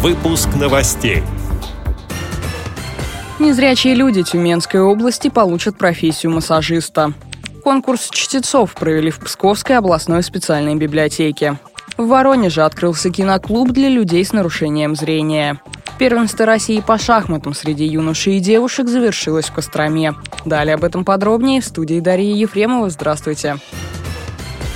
Выпуск новостей. Незрячие люди Тюменской области получат профессию массажиста. Конкурс чтецов провели в Псковской областной специальной библиотеке. В Воронеже открылся киноклуб для людей с нарушением зрения. Первенство России по шахматам среди юношей и девушек завершилось в Костроме. Далее об этом подробнее в студии Дарьи Ефремова. Здравствуйте.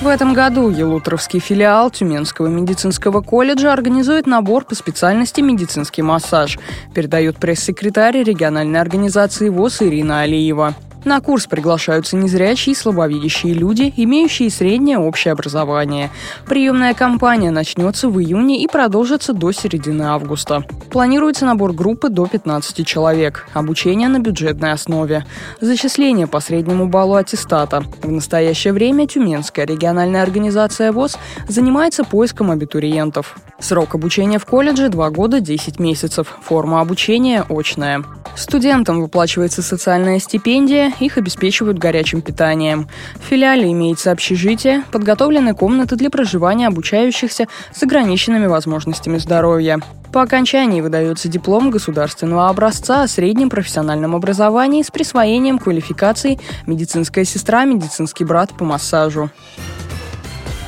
В этом году Елутровский филиал Тюменского медицинского колледжа организует набор по специальности медицинский массаж, передает пресс-секретарь региональной организации ВОЗ Ирина Алиева. На курс приглашаются незрячие и слабовидящие люди, имеющие среднее общее образование. Приемная кампания начнется в июне и продолжится до середины августа. Планируется набор группы до 15 человек. Обучение на бюджетной основе. Зачисление по среднему баллу аттестата. В настоящее время Тюменская региональная организация ВОЗ занимается поиском абитуриентов. Срок обучения в колледже – 2 года 10 месяцев. Форма обучения – очная. Студентам выплачивается социальная стипендия, их обеспечивают горячим питанием. В филиале имеется общежитие, подготовлены комнаты для проживания обучающихся с ограниченными возможностями здоровья. По окончании выдается диплом государственного образца о среднем профессиональном образовании с присвоением квалификаций «медицинская сестра», «медицинский брат» по массажу.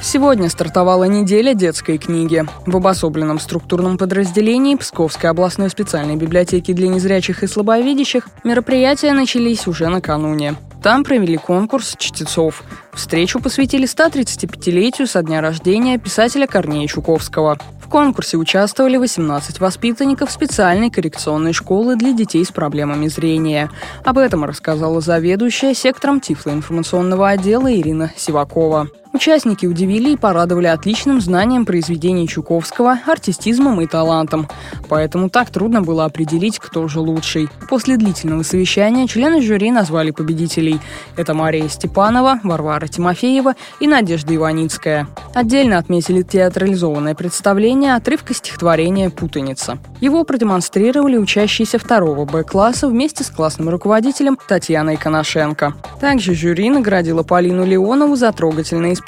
Сегодня стартовала неделя детской книги. В обособленном структурном подразделении Псковской областной специальной библиотеки для незрячих и слабовидящих мероприятия начались уже накануне. Там провели конкурс чтецов. Встречу посвятили 135-летию со дня рождения писателя Корнея Чуковского. В конкурсе участвовали 18 воспитанников специальной коррекционной школы для детей с проблемами зрения. Об этом рассказала заведующая сектором тифлоинформационного отдела Ирина Сивакова. Участники удивили и порадовали отличным знанием произведений Чуковского, артистизмом и талантом. Поэтому так трудно было определить, кто же лучший. После длительного совещания члены жюри назвали победителей. Это Мария Степанова, Варвара Тимофеева и Надежда Иваницкая. Отдельно отметили театрализованное представление отрывка стихотворения «Путаница». Его продемонстрировали учащиеся второго Б-класса вместе с классным руководителем Татьяной Коношенко. Также жюри наградило Полину Леонову за трогательное исполнение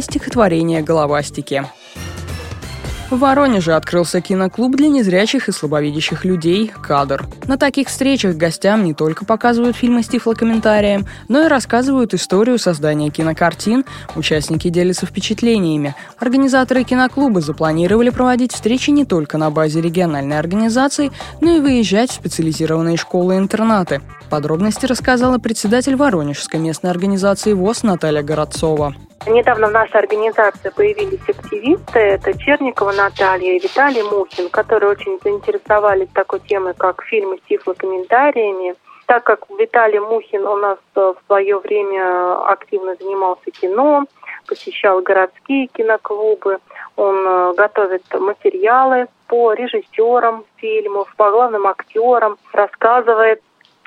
стихотворения «Головастики». В Воронеже открылся киноклуб для незрячих и слабовидящих людей «Кадр». На таких встречах гостям не только показывают фильмы с тифлокомментарием, но и рассказывают историю создания кинокартин, участники делятся впечатлениями. Организаторы киноклуба запланировали проводить встречи не только на базе региональной организации, но и выезжать в специализированные школы и интернаты. Подробности рассказала председатель Воронежской местной организации ВОЗ Наталья Городцова. Недавно в нашей организации появились активисты. Это Черникова Наталья и Виталий Мухин, которые очень заинтересовались такой темой, как фильмы с тифлокомментариями. Так как Виталий Мухин у нас э, в свое время активно занимался кино, посещал городские киноклубы, он э, готовит материалы по режиссерам фильмов, по главным актерам, рассказывает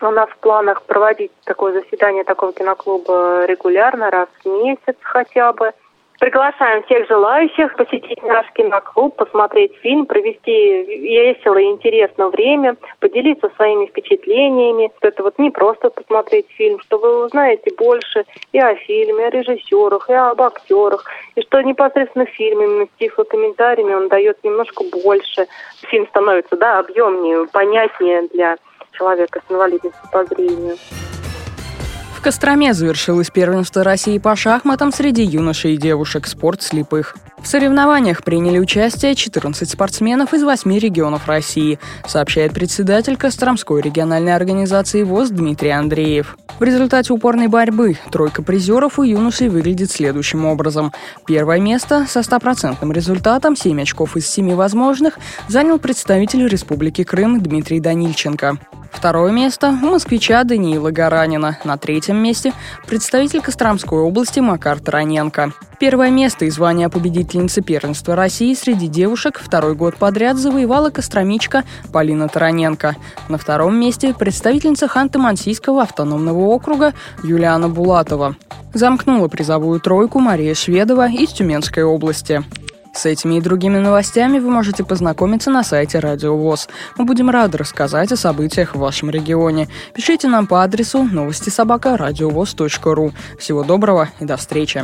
у нас в планах проводить такое заседание такого киноклуба регулярно, раз в месяц хотя бы. Приглашаем всех желающих посетить наш киноклуб, посмотреть фильм, провести весело и интересно время, поделиться своими впечатлениями. Это вот не просто посмотреть фильм, что вы узнаете больше и о фильме, и о режиссерах, и об актерах, и что непосредственно фильм именно с тифлокомментариями он дает немножко больше. Фильм становится, да, объемнее, понятнее для человека с инвалидностью по зрению. В Костроме завершилось первенство России по шахматам среди юношей и девушек «Спорт слепых». В соревнованиях приняли участие 14 спортсменов из 8 регионов России, сообщает председатель Костромской региональной организации ВОЗ Дмитрий Андреев. В результате упорной борьбы тройка призеров у юношей выглядит следующим образом. Первое место со стопроцентным результатом 7 очков из 7 возможных занял представитель Республики Крым Дмитрий Данильченко. Второе место у москвича Даниила Гаранина. На третьем месте представитель Костромской области Макар Тараненко. Первое место и звание победительницы первенства России среди девушек второй год подряд завоевала костромичка Полина Тараненко. На втором месте представительница Ханты-Мансийского автономного округа Юлиана Булатова. Замкнула призовую тройку Мария Шведова из Тюменской области. С этими и другими новостями вы можете познакомиться на сайте Радио ВОЗ. Мы будем рады рассказать о событиях в вашем регионе. Пишите нам по адресу новости собака ру. Всего доброго и до встречи.